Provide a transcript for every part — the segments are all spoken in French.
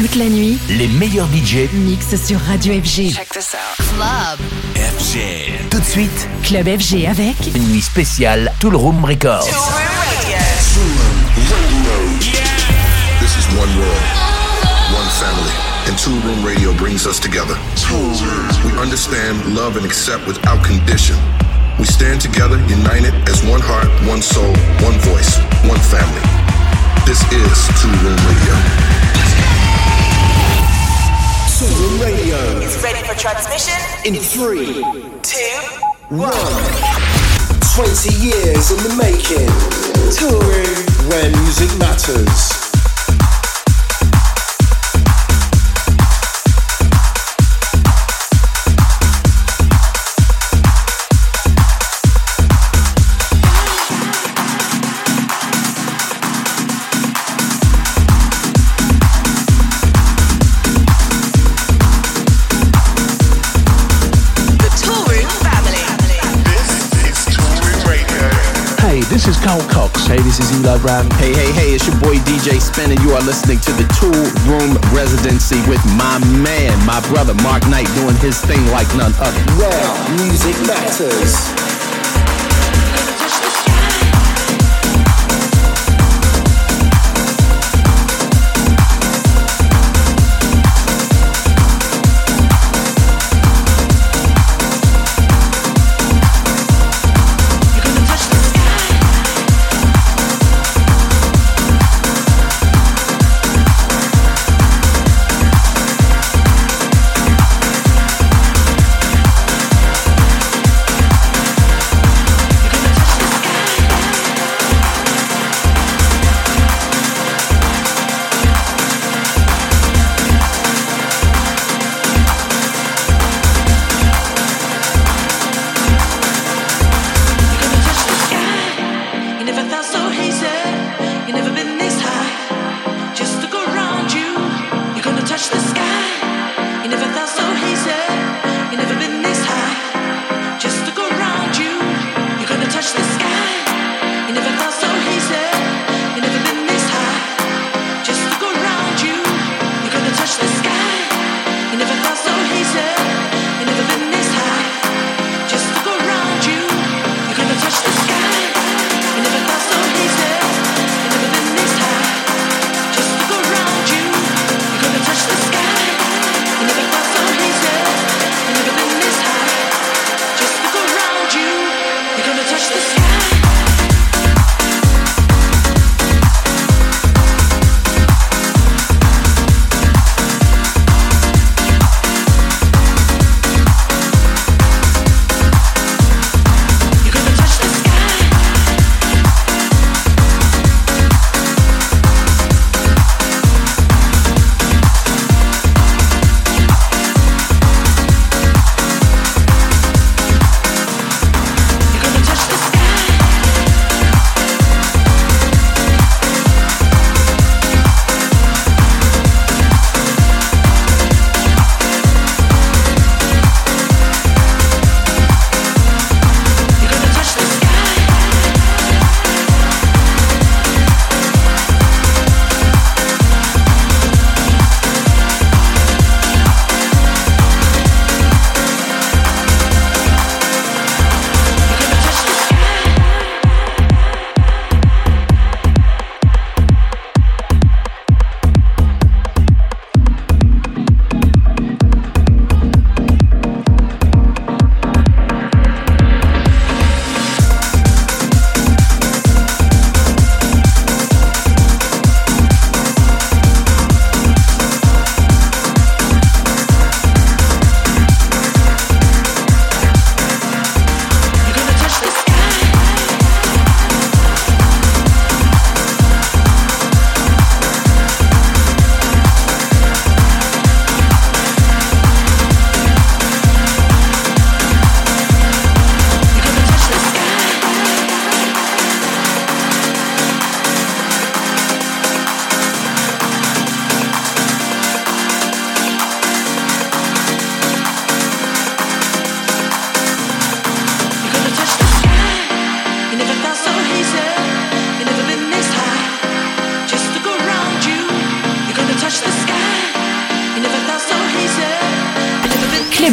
Toute la nuit, les meilleurs DJ mixent sur Radio FG. Check this out. Club FG. Tout de suite, Club FG avec une nuit spéciale Tool Room Records. This is one world, one family, and Two Room Radio brings us together. We understand, love, and accept without condition. We stand together, united as one heart, one soul, one voice, one family. This is Two Room Radio. Two Radio is ready for transmission in three, two, one. 20 years in the making. Touring where music matters. This is Carl Cox. Hey, this is Eli Brown. Hey, hey, hey, it's your boy DJ Spin, and you are listening to the Tool Room Residency with my man, my brother Mark Knight, doing his thing like none other. Where music matters.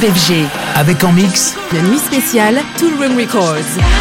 FG. Avec en mix La nuit spéciale Tool Room Records.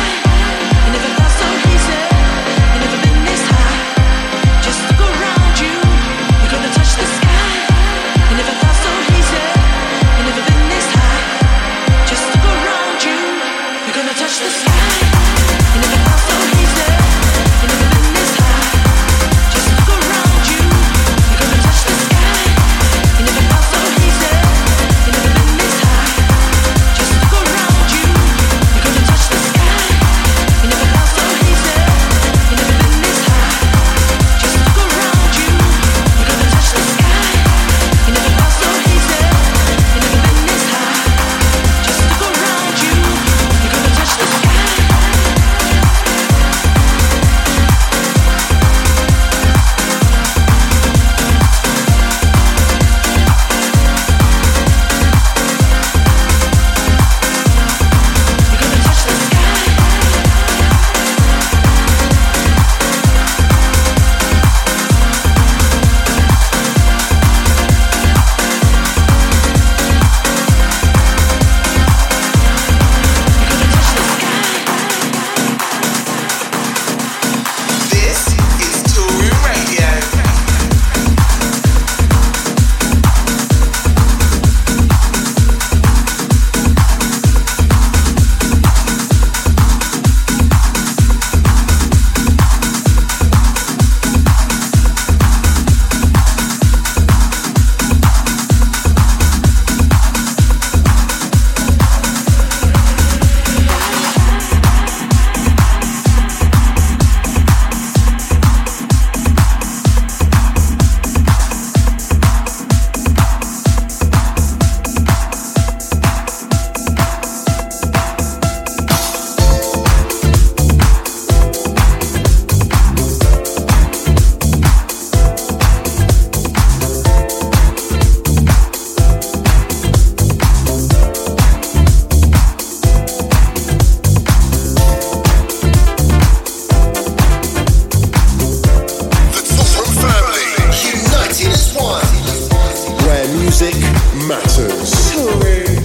music matters.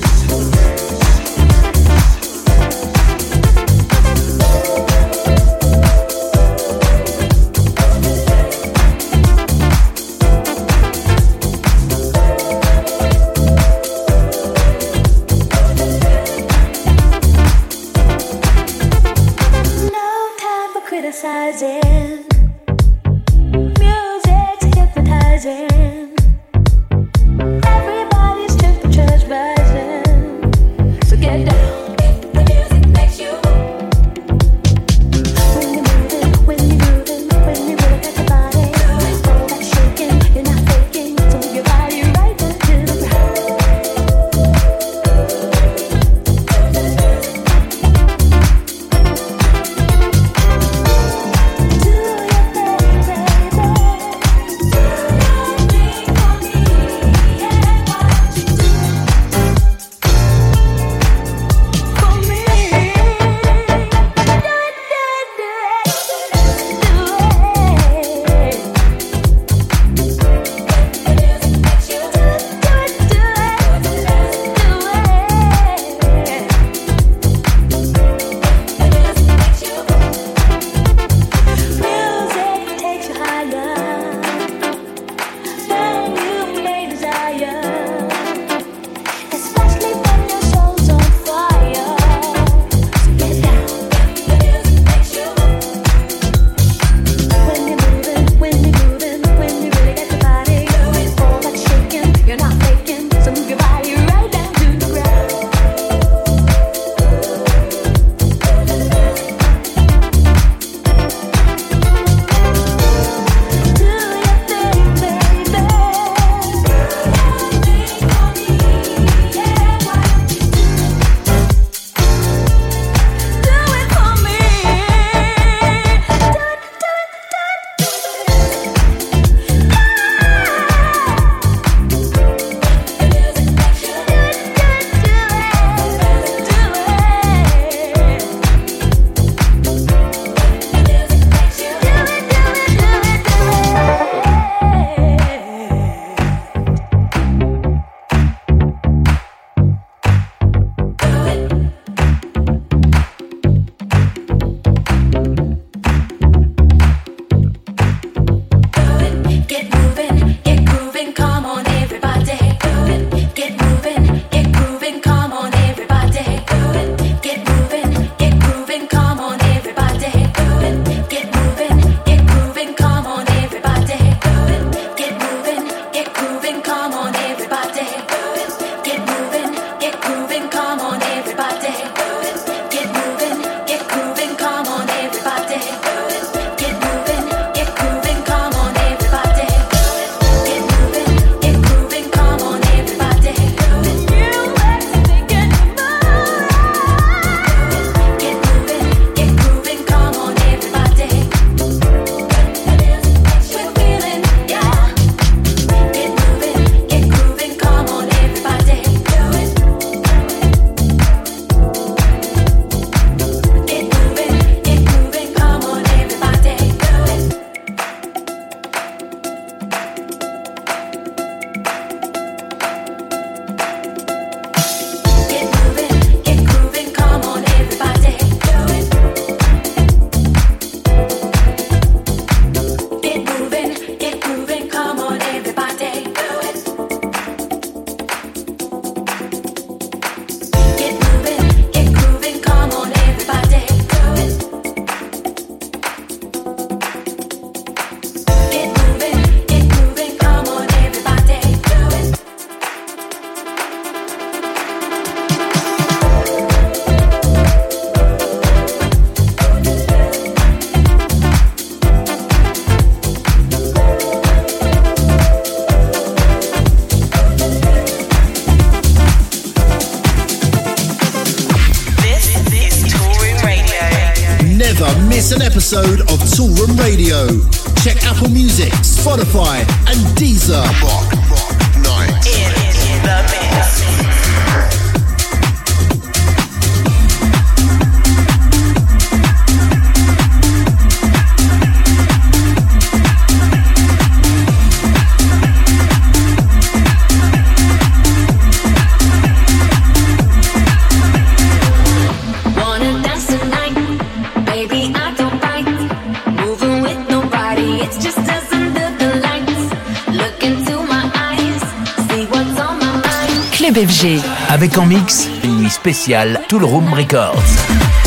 Spéciale Tool Room Records.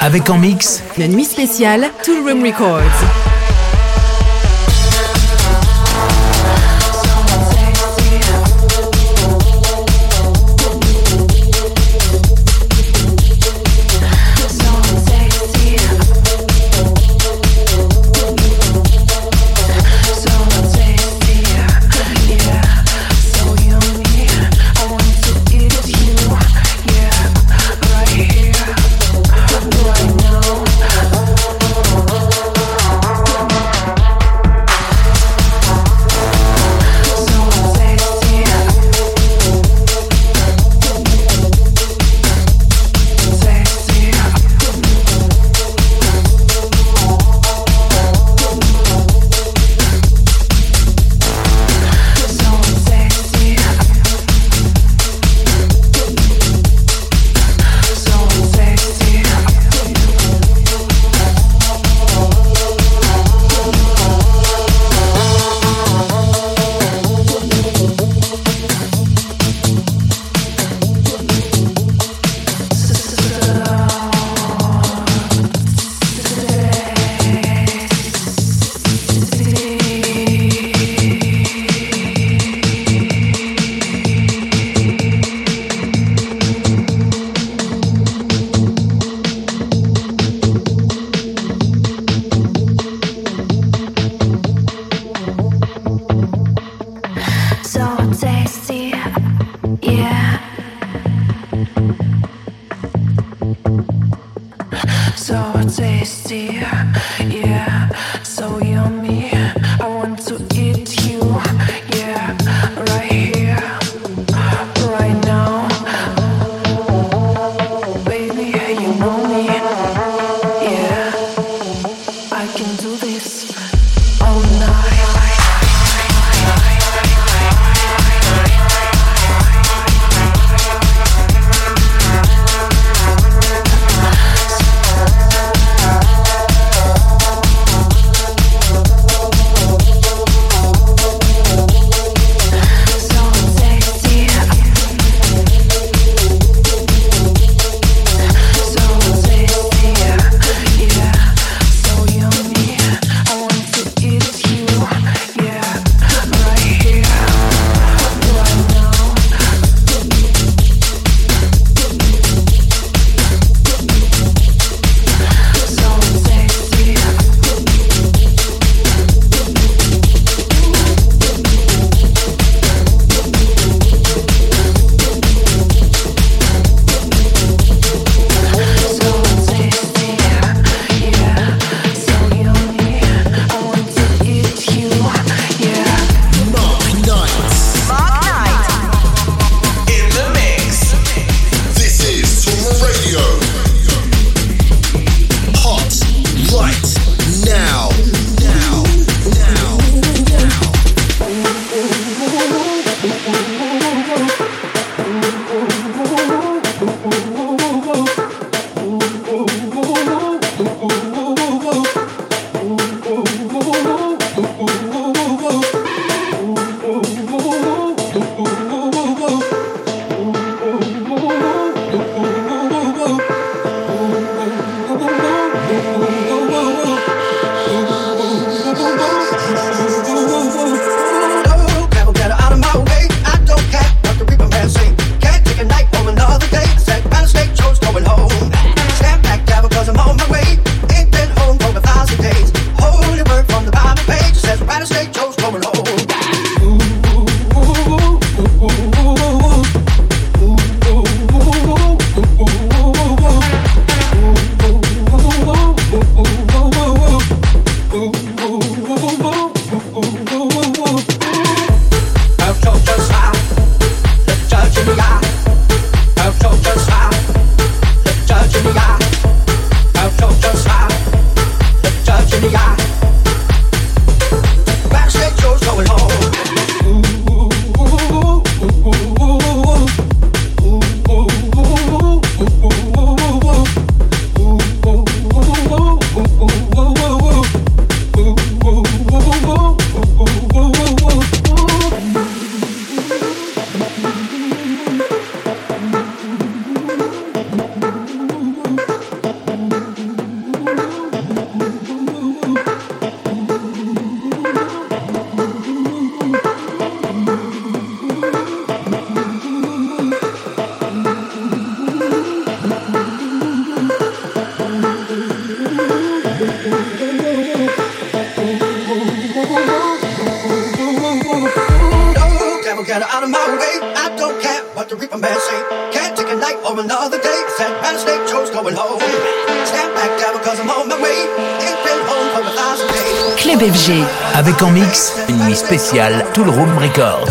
Avec en mix la nuit spéciale Tool Room Records. Tool Room Records.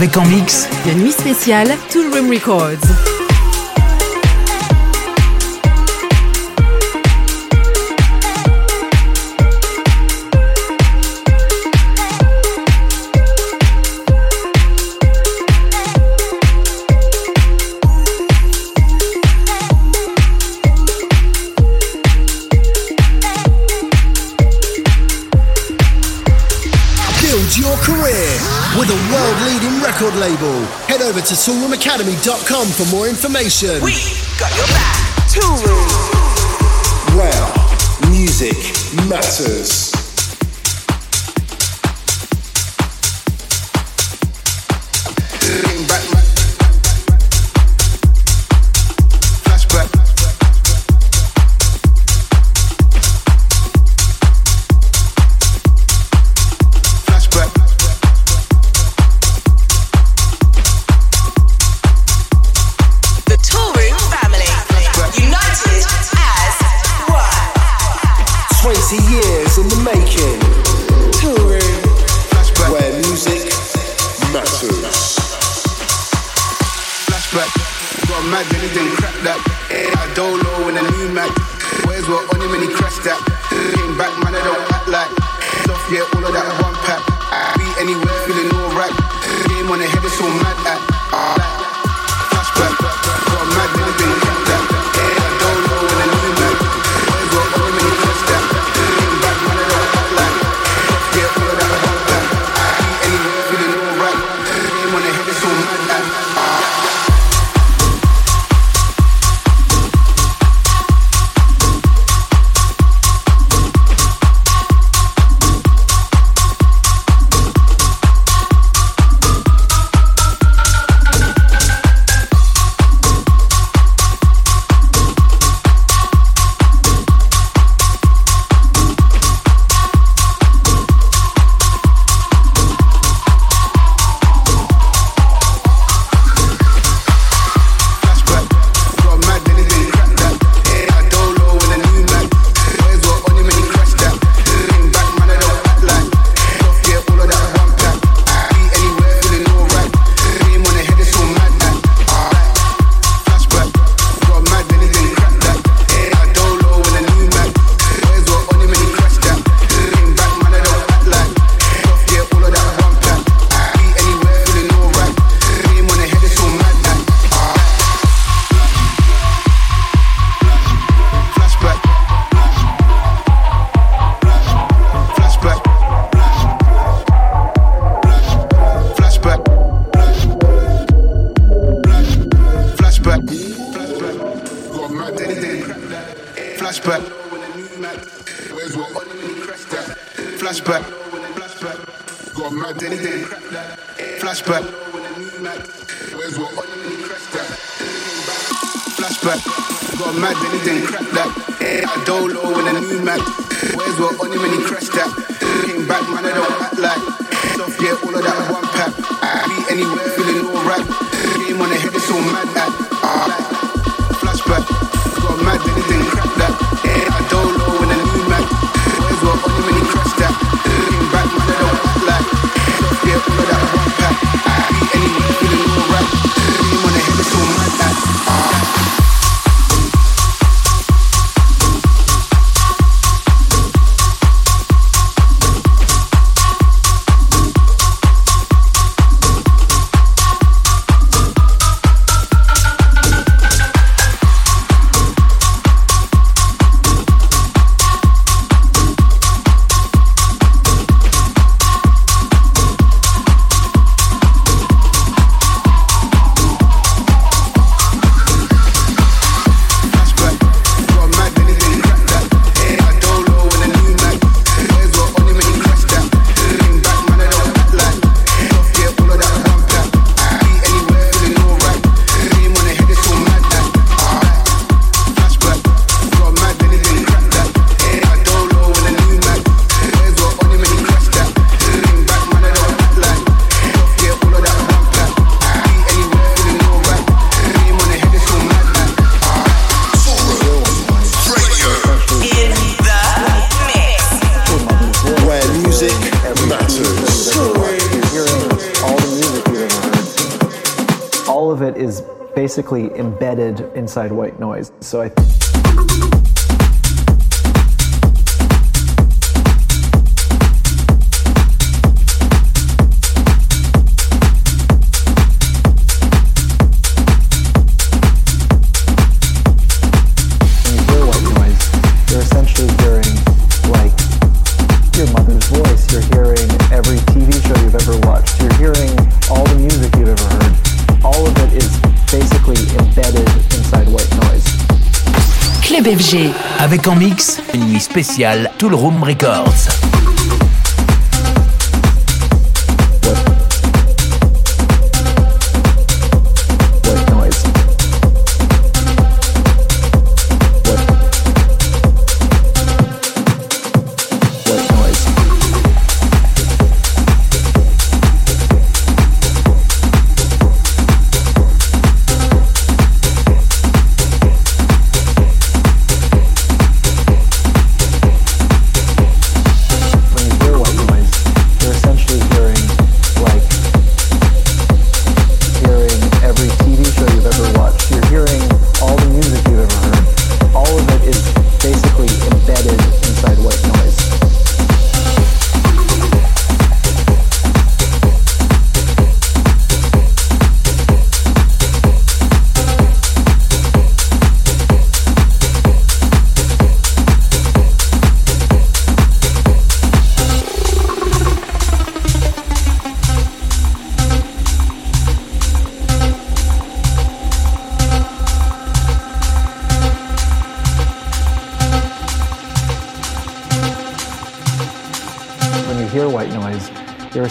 avec en mix. La nuit spéciale Tool Room Records. label. Head over to toolroomacademy.com for more information. We got your back. Toolroom. Well, music matters. inside white noise. So I. Fréquent Mix, une nuit spéciale toolroom Records.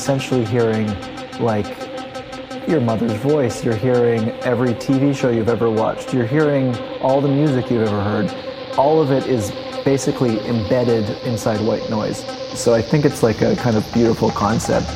essentially hearing like your mother's voice, you're hearing every TV show you've ever watched, you're hearing all the music you've ever heard. All of it is basically embedded inside white noise. So I think it's like a kind of beautiful concept.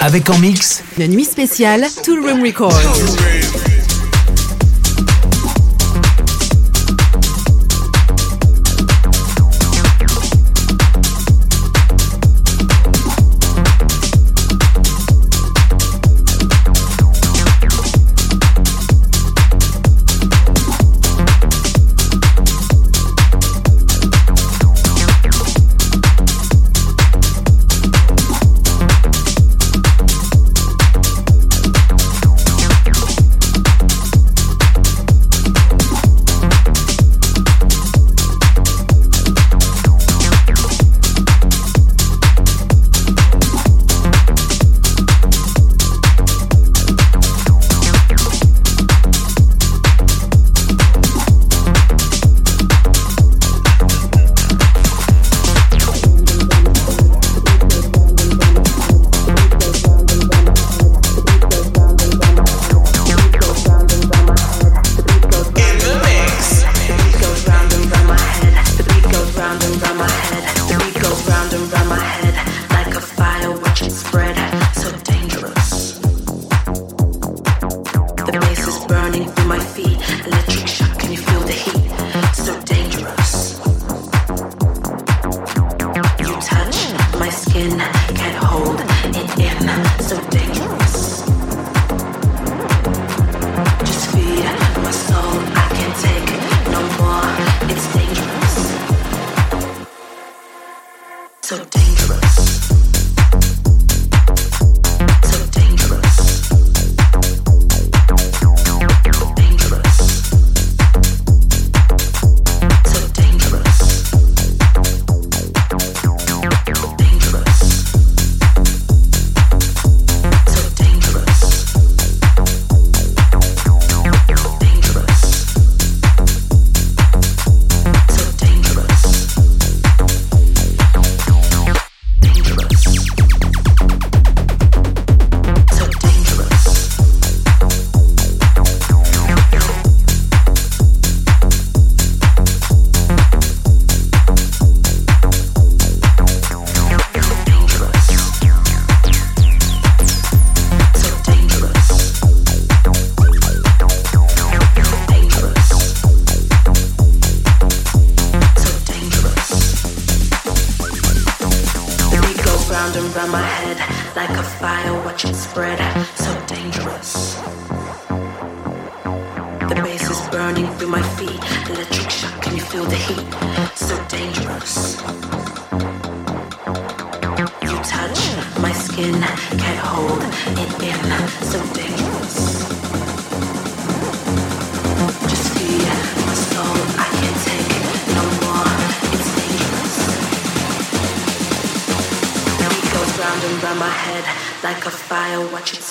Avec en mix. La nuit spéciale Tool Room Records.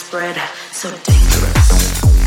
spread so dangerous.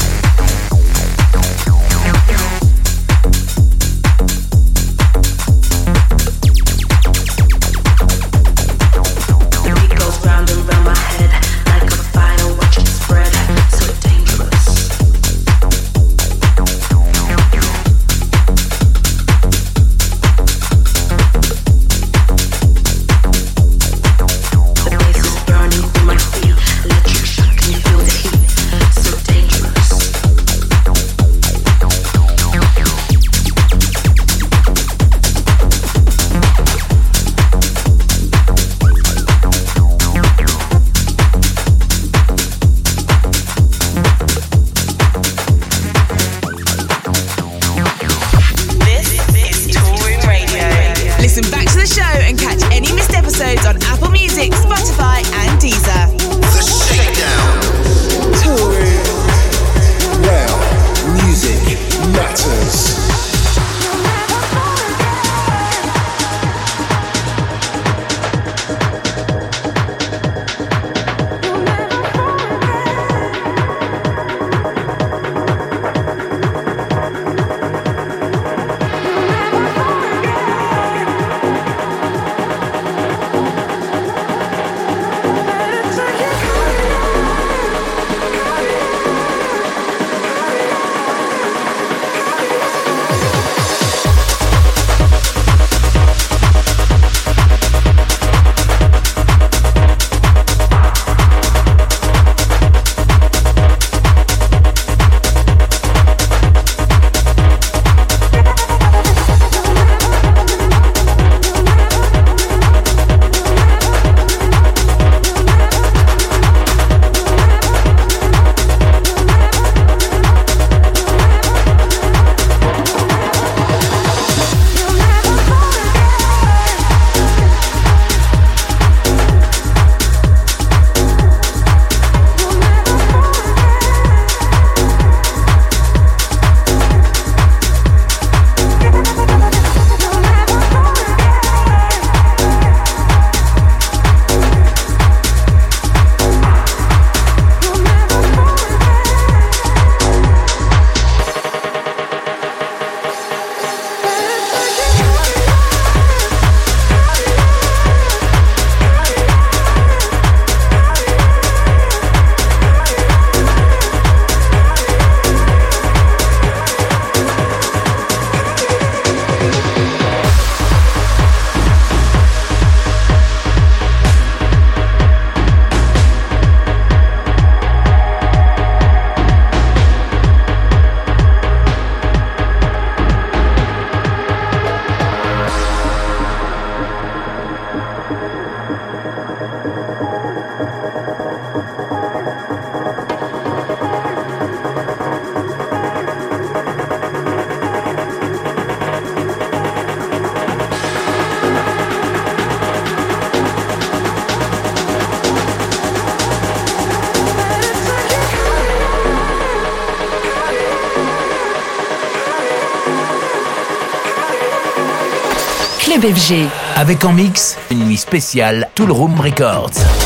Avec en mix, une nuit spéciale Tool Room Records.